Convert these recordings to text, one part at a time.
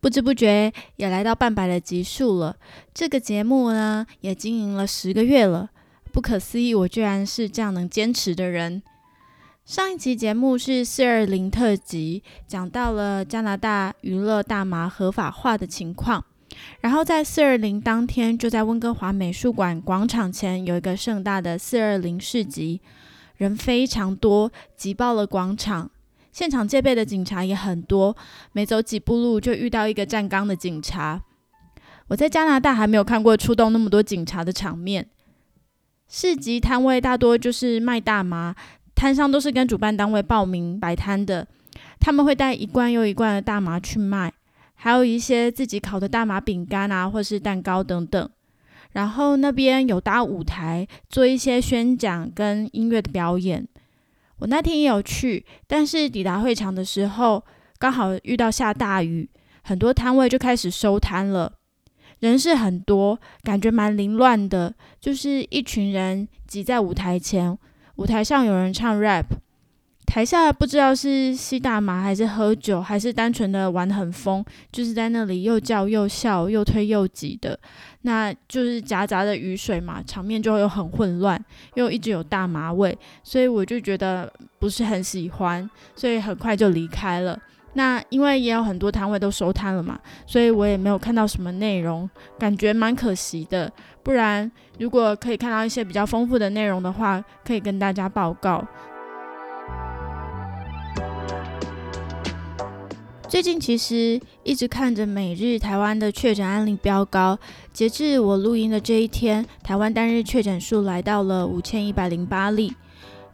不知不觉也来到半百的集数了。这个节目呢，也经营了十个月了。不可思议，我居然是这样能坚持的人。上一期节目是四二零特辑，讲到了加拿大娱乐大麻合法化的情况。然后在四二零当天，就在温哥华美术馆广场前有一个盛大的四二零市集，人非常多，挤爆了广场。现场戒备的警察也很多，每走几步路就遇到一个站岗的警察。我在加拿大还没有看过出动那么多警察的场面。市集摊位大多就是卖大麻，摊上都是跟主办单位报名摆摊的，他们会带一罐又一罐的大麻去卖，还有一些自己烤的大麻饼干啊，或是蛋糕等等。然后那边有搭舞台，做一些宣讲跟音乐的表演。我那天也有去，但是抵达会场的时候，刚好遇到下大雨，很多摊位就开始收摊了，人是很多，感觉蛮凌乱的，就是一群人挤在舞台前，舞台上有人唱 rap。台下不知道是吸大麻还是喝酒，还是单纯的玩很疯，就是在那里又叫又笑，又推又挤的，那就是夹杂的雨水嘛，场面就会很混乱，又一直有大麻味，所以我就觉得不是很喜欢，所以很快就离开了。那因为也有很多摊位都收摊了嘛，所以我也没有看到什么内容，感觉蛮可惜的。不然如果可以看到一些比较丰富的内容的话，可以跟大家报告。最近其实一直看着每日台湾的确诊案例飙高，截至我录音的这一天，台湾单日确诊数来到了五千一百零八例。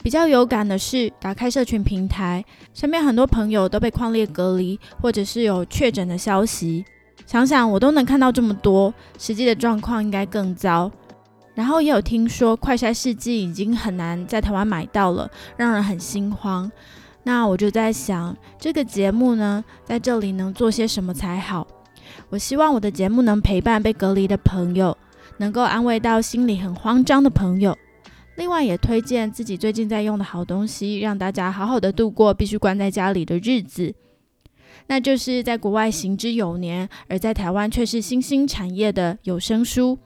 比较有感的是，打开社群平台，身边很多朋友都被框列隔离，或者是有确诊的消息。想想我都能看到这么多，实际的状况应该更糟。然后也有听说快筛试剂已经很难在台湾买到了，让人很心慌。那我就在想，这个节目呢，在这里能做些什么才好？我希望我的节目能陪伴被隔离的朋友，能够安慰到心里很慌张的朋友。另外，也推荐自己最近在用的好东西，让大家好好的度过必须关在家里的日子。那就是在国外行之有年，而在台湾却是新兴产业的有声书。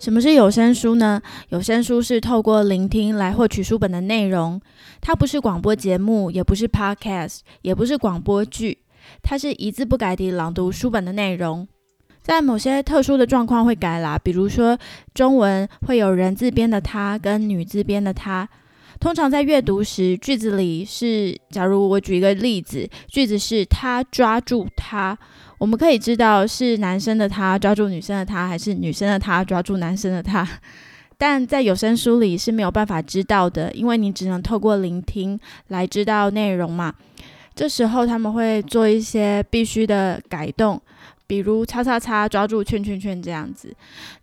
什么是有声书呢？有声书是透过聆听来获取书本的内容，它不是广播节目，也不是 podcast，也不是广播剧，它是一字不改地朗读书本的内容。在某些特殊的状况会改啦，比如说中文会有人字边的他跟女字边的他。通常在阅读时，句子里是，假如我举一个例子，句子是他抓住他，我们可以知道是男生的他抓住女生的他，还是女生的他抓住男生的他。但在有声书里是没有办法知道的，因为你只能透过聆听来知道内容嘛。这时候他们会做一些必须的改动。比如叉叉叉抓住圈圈圈这样子，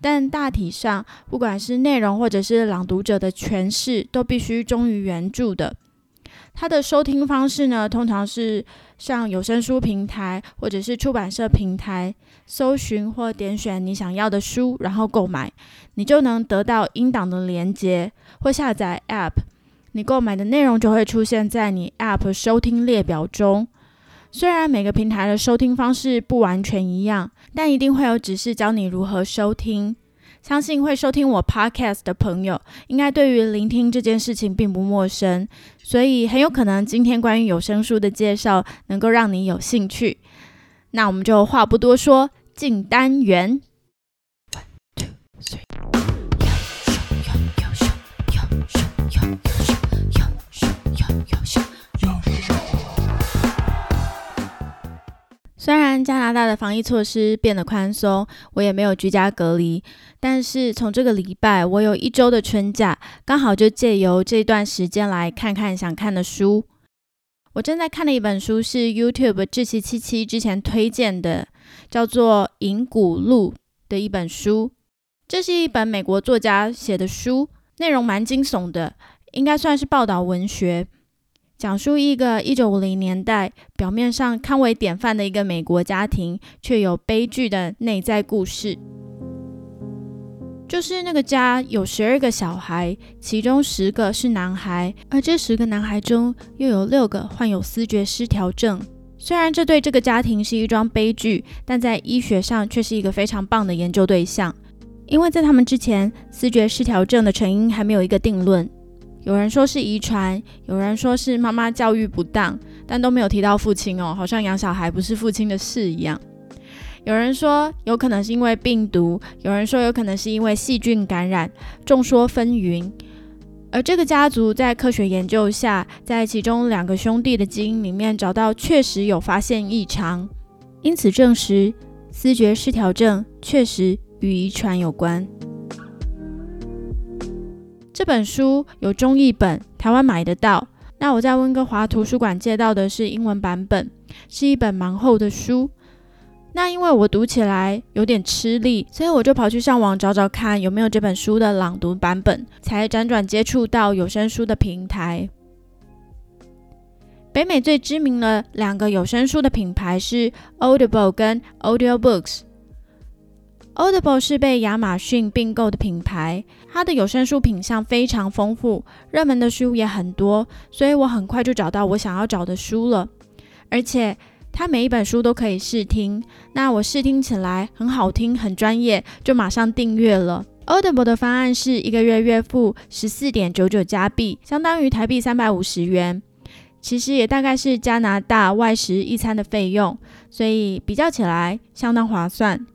但大体上，不管是内容或者是朗读者的诠释，都必须忠于原著的。它的收听方式呢，通常是上有声书平台或者是出版社平台搜寻或点选你想要的书，然后购买，你就能得到音档的连接或下载 App，你购买的内容就会出现在你 App 收听列表中。虽然每个平台的收听方式不完全一样，但一定会有指示教你如何收听。相信会收听我 podcast 的朋友，应该对于聆听这件事情并不陌生，所以很有可能今天关于有声书的介绍能够让你有兴趣。那我们就话不多说，进单元。One two three. 加拿大的防疫措施变得宽松，我也没有居家隔离，但是从这个礼拜，我有一周的春假，刚好就借由这段时间来看看想看的书。我正在看的一本书是 YouTube 志奇七七之前推荐的，叫做《银谷路》的一本书。这是一本美国作家写的书，内容蛮惊悚的，应该算是报道文学，讲述一个一九五零年代表面上堪为典范的一个美国家庭，却有悲剧的内在故事。就是那个家有十二个小孩，其中十个是男孩，而这十个男孩中又有六个患有思觉失调症。虽然这对这个家庭是一桩悲剧，但在医学上却是一个非常棒的研究对象。因为在他们之前，思觉失调症的成因还没有一个定论。有人说是遗传，有人说是妈妈教育不当，但都没有提到父亲哦，好像养小孩不是父亲的事一样。有人说有可能是因为病毒，有人说有可能是因为细菌感染，众说纷纭。而这个家族在科学研究下，在其中两个兄弟的基因里面找到确实有发现异常，因此证实思觉失调症确实与遗传有关。这本书有中译本，台湾买得到。那我在温哥华图书馆借到的是英文版本，是一本蛮厚的书。那因为我读起来有点吃力，所以我就跑去上网找找看有没有这本书的朗读版本，才辗转接触到有声书的平台。北美最知名的两个有声书的品牌是 Audible 跟 AudioBooks。Audible 是被亚马逊并购的品牌，它的有声书品相非常丰富，热门的书也很多，所以我很快就找到我想要找的书了，而且。它每一本书都可以试听，那我试听起来很好听，很专业，就马上订阅了。Audible 的方案是一个月月付十四点九九加币，相当于台币三百五十元，其实也大概是加拿大外食一餐的费用，所以比较起来相当划算。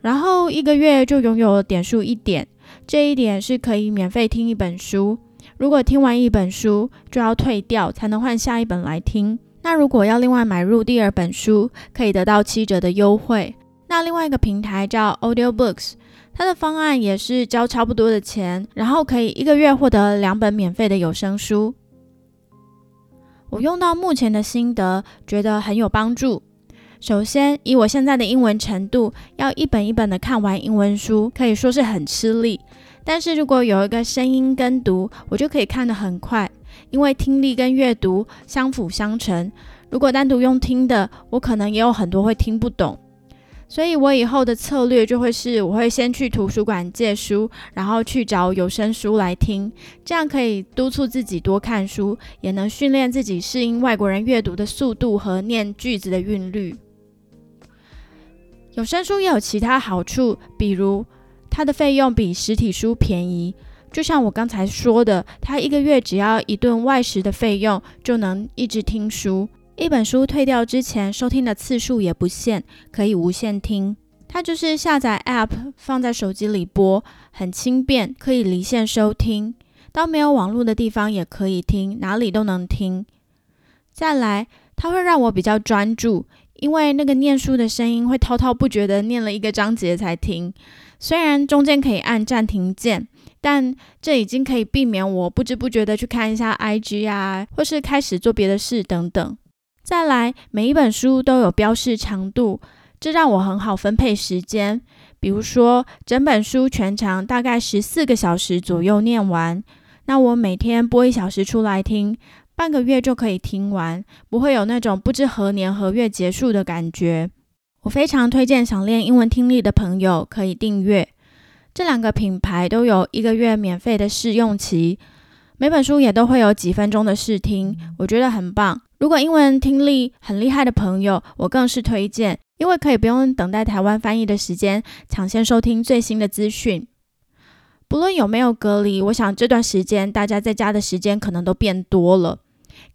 然后一个月就拥有点数一点，这一点是可以免费听一本书，如果听完一本书就要退掉，才能换下一本来听。那如果要另外买入第二本书，可以得到七折的优惠。那另外一个平台叫 AudioBooks，它的方案也是交差不多的钱，然后可以一个月获得两本免费的有声书。我用到目前的心得，觉得很有帮助。首先，以我现在的英文程度，要一本一本的看完英文书，可以说是很吃力。但是如果有一个声音跟读，我就可以看得很快。因为听力跟阅读相辅相成，如果单独用听的，我可能也有很多会听不懂。所以我以后的策略就会是，我会先去图书馆借书，然后去找有声书来听，这样可以督促自己多看书，也能训练自己适应外国人阅读的速度和念句子的韵律。有声书也有其他好处，比如它的费用比实体书便宜。就像我刚才说的，它一个月只要一顿外食的费用，就能一直听书。一本书退掉之前，收听的次数也不限，可以无限听。它就是下载 App 放在手机里播，很轻便，可以离线收听，到没有网络的地方也可以听，哪里都能听。再来，它会让我比较专注，因为那个念书的声音会滔滔不绝的念了一个章节才停，虽然中间可以按暂停键。但这已经可以避免我不知不觉的去看一下 IG 啊，或是开始做别的事等等。再来，每一本书都有标示长度，这让我很好分配时间。比如说，整本书全长大概十四个小时左右念完，那我每天播一小时出来听，半个月就可以听完，不会有那种不知何年何月结束的感觉。我非常推荐想练英文听力的朋友可以订阅。这两个品牌都有一个月免费的试用期，每本书也都会有几分钟的试听，我觉得很棒。如果英文听力很厉害的朋友，我更是推荐，因为可以不用等待台湾翻译的时间，抢先收听最新的资讯。不论有没有隔离，我想这段时间大家在家的时间可能都变多了，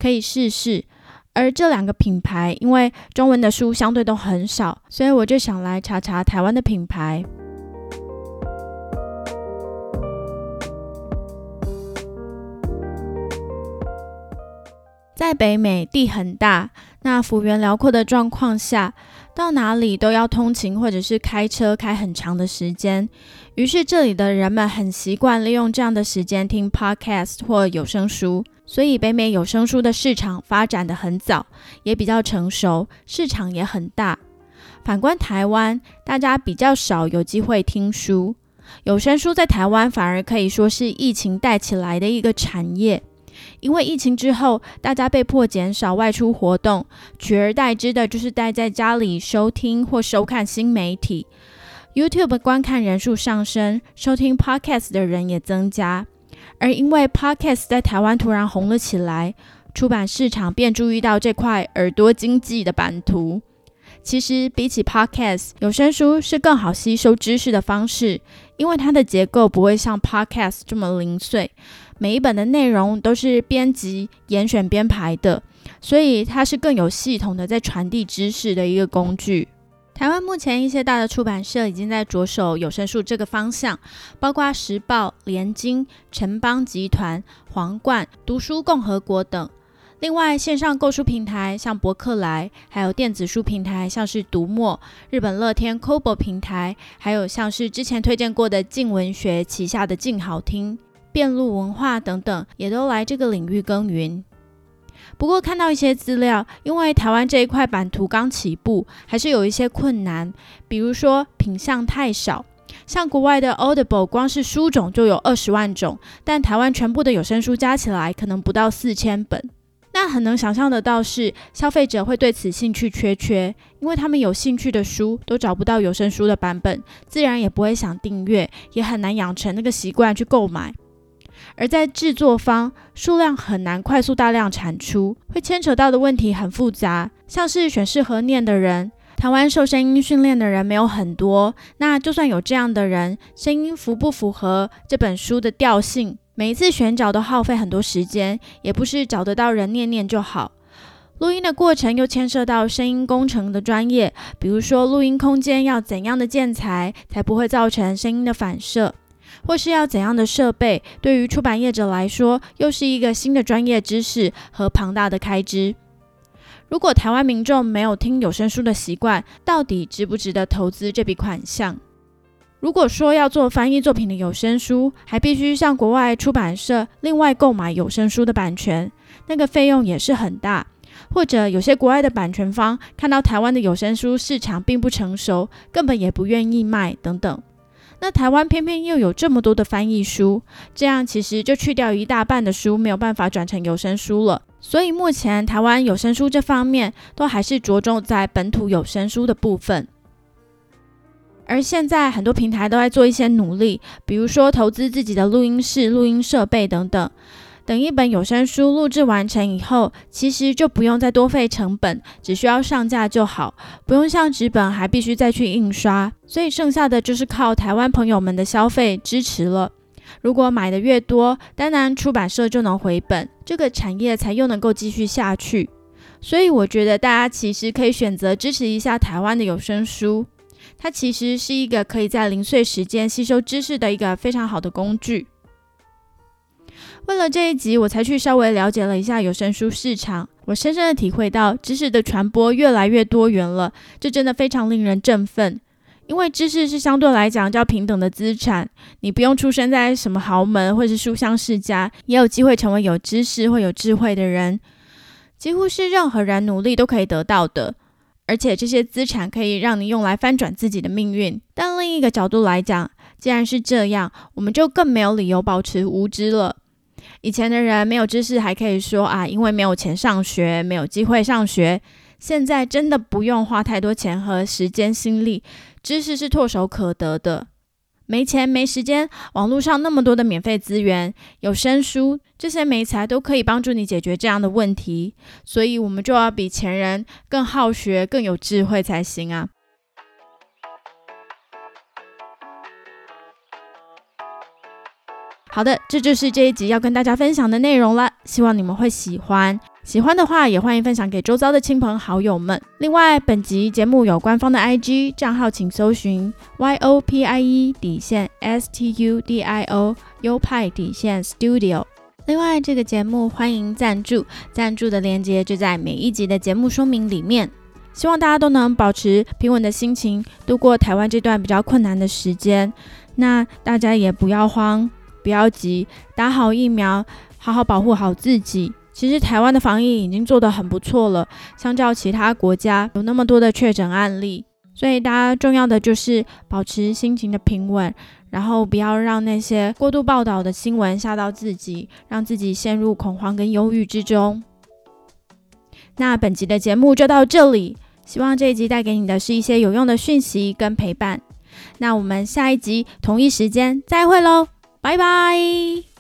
可以试试。而这两个品牌，因为中文的书相对都很少，所以我就想来查查台湾的品牌。在北美地很大，那幅员辽阔的状况下，到哪里都要通勤或者是开车开很长的时间。于是这里的人们很习惯利用这样的时间听 podcast 或有声书，所以北美有声书的市场发展的很早，也比较成熟，市场也很大。反观台湾，大家比较少有机会听书，有声书在台湾反而可以说是疫情带起来的一个产业。因为疫情之后，大家被迫减少外出活动，取而代之的就是待在家里收听或收看新媒体。YouTube 观看人数上升，收听 Podcast 的人也增加。而因为 Podcast 在台湾突然红了起来，出版市场便注意到这块耳朵经济的版图。其实比起 Podcast，有声书是更好吸收知识的方式，因为它的结构不会像 Podcast 这么零碎，每一本的内容都是编辑、严选、编排的，所以它是更有系统的在传递知识的一个工具。台湾目前一些大的出版社已经在着手有声书这个方向，包括时报、联经、城邦集团、皇冠、读书共和国等。另外，线上购书平台像博客来，还有电子书平台像是读墨、日本乐天 Kobo 平台，还有像是之前推荐过的静文学旗下的静好听、变路文化等等，也都来这个领域耕耘。不过看到一些资料，因为台湾这一块版图刚起步，还是有一些困难。比如说品相太少，像国外的 Audible，光是书种就有二十万种，但台湾全部的有声书加起来可能不到四千本。那很能想象得到是消费者会对此兴趣缺缺，因为他们有兴趣的书都找不到有声书的版本，自然也不会想订阅，也很难养成那个习惯去购买。而在制作方，数量很难快速大量产出，会牵扯到的问题很复杂，像是选适合念的人。台湾受声音训练的人没有很多，那就算有这样的人，声音符不符合这本书的调性，每一次选角都耗费很多时间，也不是找得到人念念就好。录音的过程又牵涉到声音工程的专业，比如说录音空间要怎样的建材，才不会造成声音的反射。或是要怎样的设备，对于出版业者来说，又是一个新的专业知识和庞大的开支。如果台湾民众没有听有声书的习惯，到底值不值得投资这笔款项？如果说要做翻译作品的有声书，还必须向国外出版社另外购买有声书的版权，那个费用也是很大。或者有些国外的版权方看到台湾的有声书市场并不成熟，根本也不愿意卖等等。那台湾偏偏又有这么多的翻译书，这样其实就去掉一大半的书没有办法转成有声书了。所以目前台湾有声书这方面都还是着重在本土有声书的部分。而现在很多平台都在做一些努力，比如说投资自己的录音室、录音设备等等。等一本有声书录制完成以后，其实就不用再多费成本，只需要上架就好，不用像纸本还必须再去印刷。所以剩下的就是靠台湾朋友们的消费支持了。如果买的越多，当然出版社就能回本，这个产业才又能够继续下去。所以我觉得大家其实可以选择支持一下台湾的有声书，它其实是一个可以在零碎时间吸收知识的一个非常好的工具。为了这一集，我才去稍微了解了一下有声书市场。我深深的体会到，知识的传播越来越多元了，这真的非常令人振奋。因为知识是相对来讲较平等的资产，你不用出生在什么豪门或是书香世家，也有机会成为有知识或有智慧的人，几乎是任何人努力都可以得到的。而且这些资产可以让你用来翻转自己的命运。但另一个角度来讲，既然是这样，我们就更没有理由保持无知了。以前的人没有知识，还可以说啊，因为没有钱上学，没有机会上学。现在真的不用花太多钱和时间心力，知识是唾手可得的。没钱没时间，网络上那么多的免费资源，有声书这些媒材都可以帮助你解决这样的问题。所以，我们就要比前人更好学、更有智慧才行啊。好的，这就是这一集要跟大家分享的内容了，希望你们会喜欢。喜欢的话，也欢迎分享给周遭的亲朋好友们。另外，本集节目有官方的 IG 账号，请搜寻 Y O P I E 底线 S T U D I O 优派底线 Studio。另外，这个节目欢迎赞助，赞助的链接就在每一集的节目说明里面。希望大家都能保持平稳的心情，度过台湾这段比较困难的时间。那大家也不要慌，不要急，打好疫苗，好好保护好自己。其实台湾的防疫已经做得很不错了，相较其他国家有那么多的确诊案例，所以大家重要的就是保持心情的平稳。然后不要让那些过度报道的新闻吓到自己，让自己陷入恐慌跟忧郁之中。那本集的节目就到这里，希望这一集带给你的是一些有用的讯息跟陪伴。那我们下一集同一时间再会喽，拜拜。